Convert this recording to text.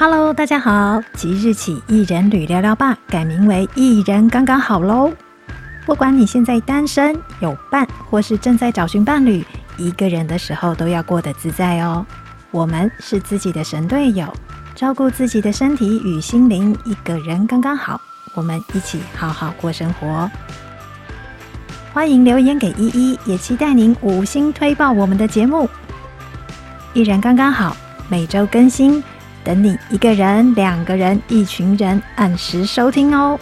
Hello，大家好！即日起，一人旅聊聊吧改名为一人刚刚好喽。不管你现在单身、有伴，或是正在找寻伴侣，一个人的时候都要过得自在哦。我们是自己的神队友，照顾自己的身体与心灵，一个人刚刚好。我们一起好好过生活。欢迎留言给依依，也期待您五星推爆我们的节目。一人刚刚好，每周更新。等你一个人、两个人、一群人，按时收听哦。